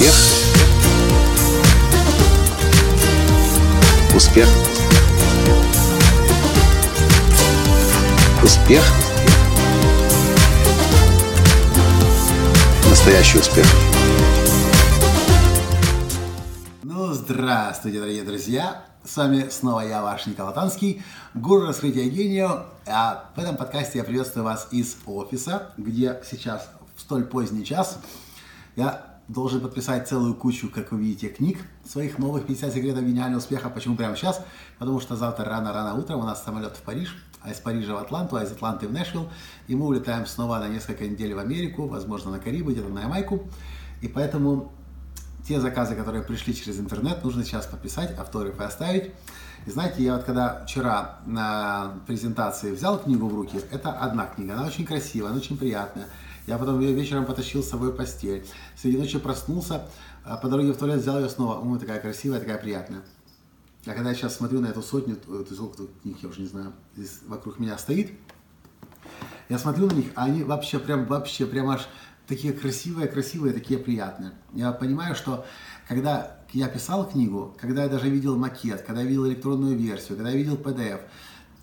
Успех. Успех. Успех. Настоящий успех. Ну, здравствуйте, дорогие друзья! С вами снова я, ваш Николай Танский, гуру раскрытия гения. А в этом подкасте я приветствую вас из офиса, где сейчас в столь поздний час я должен подписать целую кучу, как вы видите, книг своих новых 50 секретов гениального успеха. Почему прямо сейчас? Потому что завтра рано-рано утром у нас самолет в Париж, а из Парижа в Атланту, а из Атланты в Нэшвилл. И мы улетаем снова на несколько недель в Америку, возможно, на Карибы, где-то на Ямайку. И поэтому те заказы, которые пришли через интернет, нужно сейчас подписать, автографы оставить. И знаете, я вот когда вчера на презентации взял книгу в руки, это одна книга, она очень красивая, она очень приятная. Я потом ее вечером потащил с собой в постель. Среди ночи проснулся, а по дороге в туалет взял ее снова. Ой, такая красивая, такая приятная. А когда я сейчас смотрю на эту сотню, то сколько тут книг, я уже не знаю, здесь вокруг меня стоит, я смотрю на них, а они вообще прям, вообще прям аж такие красивые, красивые, такие приятные. Я понимаю, что когда я писал книгу, когда я даже видел макет, когда я видел электронную версию, когда я видел PDF,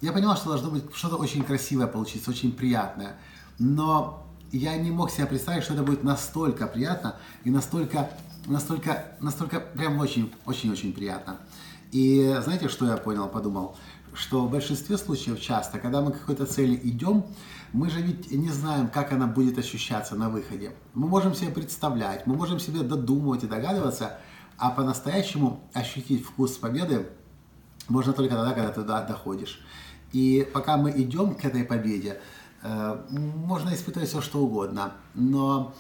я понял, что должно быть что-то очень красивое получиться, очень приятное. Но я не мог себе представить, что это будет настолько приятно и настолько, настолько, настолько прям очень, очень, очень приятно. И знаете, что я понял, подумал? Что в большинстве случаев часто, когда мы к какой-то цели идем, мы же ведь не знаем, как она будет ощущаться на выходе. Мы можем себе представлять, мы можем себе додумывать и догадываться, а по-настоящему ощутить вкус победы можно только тогда, когда ты туда доходишь. И пока мы идем к этой победе, э, можно испытывать все, что угодно, но,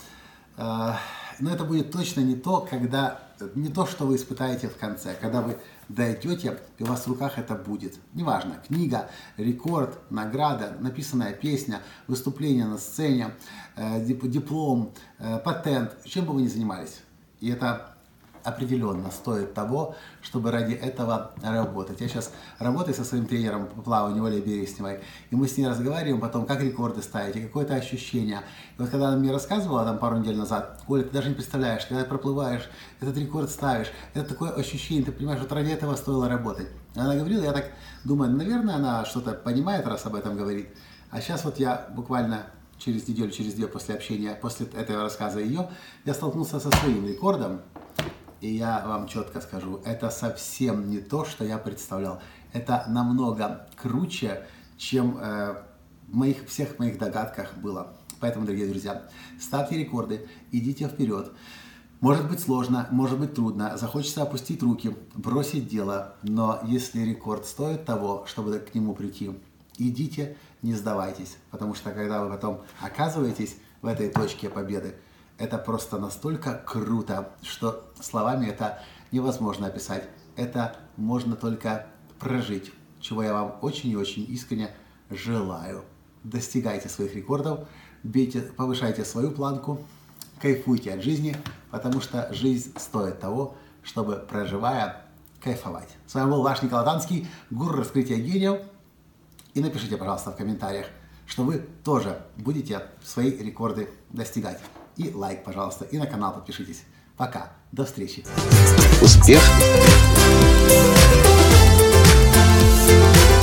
но это будет точно не то, когда, не то, что вы испытаете в конце, когда вы дойдете, и у вас в руках это будет. Неважно, книга, рекорд, награда, написанная песня, выступление на сцене, э, диплом, э, патент, чем бы вы ни занимались. И это определенно стоит того, чтобы ради этого работать. Я сейчас работаю со своим тренером по плаванию Олей Бересневой, и мы с ней разговариваем потом, как рекорды ставить, и какое-то ощущение. И вот когда она мне рассказывала там пару недель назад, Оля, ты даже не представляешь, когда ты проплываешь, этот рекорд ставишь, это такое ощущение, ты понимаешь, вот ради этого стоило работать. Она говорила, я так думаю, наверное, она что-то понимает, раз об этом говорит. А сейчас вот я буквально через неделю, через две после общения, после этого рассказа ее, я столкнулся со своим рекордом, и я вам четко скажу, это совсем не то, что я представлял. Это намного круче, чем э, в моих, всех моих догадках было. Поэтому, дорогие друзья, ставьте рекорды, идите вперед. Может быть сложно, может быть трудно, захочется опустить руки, бросить дело, но если рекорд стоит того, чтобы к нему прийти, идите, не сдавайтесь, потому что когда вы потом оказываетесь в этой точке победы, это просто настолько круто, что словами это невозможно описать. Это можно только прожить, чего я вам очень и очень искренне желаю. Достигайте своих рекордов, бейте, повышайте свою планку, кайфуйте от жизни, потому что жизнь стоит того, чтобы, проживая, кайфовать. С вами был ваш Николай Танский, гуру раскрытия гениев. И напишите, пожалуйста, в комментариях, что вы тоже будете свои рекорды достигать и лайк, пожалуйста, и на канал подпишитесь. Пока, до встречи. Успех.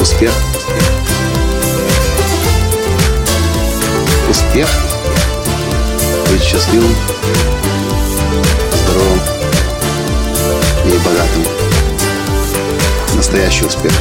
Успех. Успех. Быть счастливым, здоровым и богатым. Настоящий успех.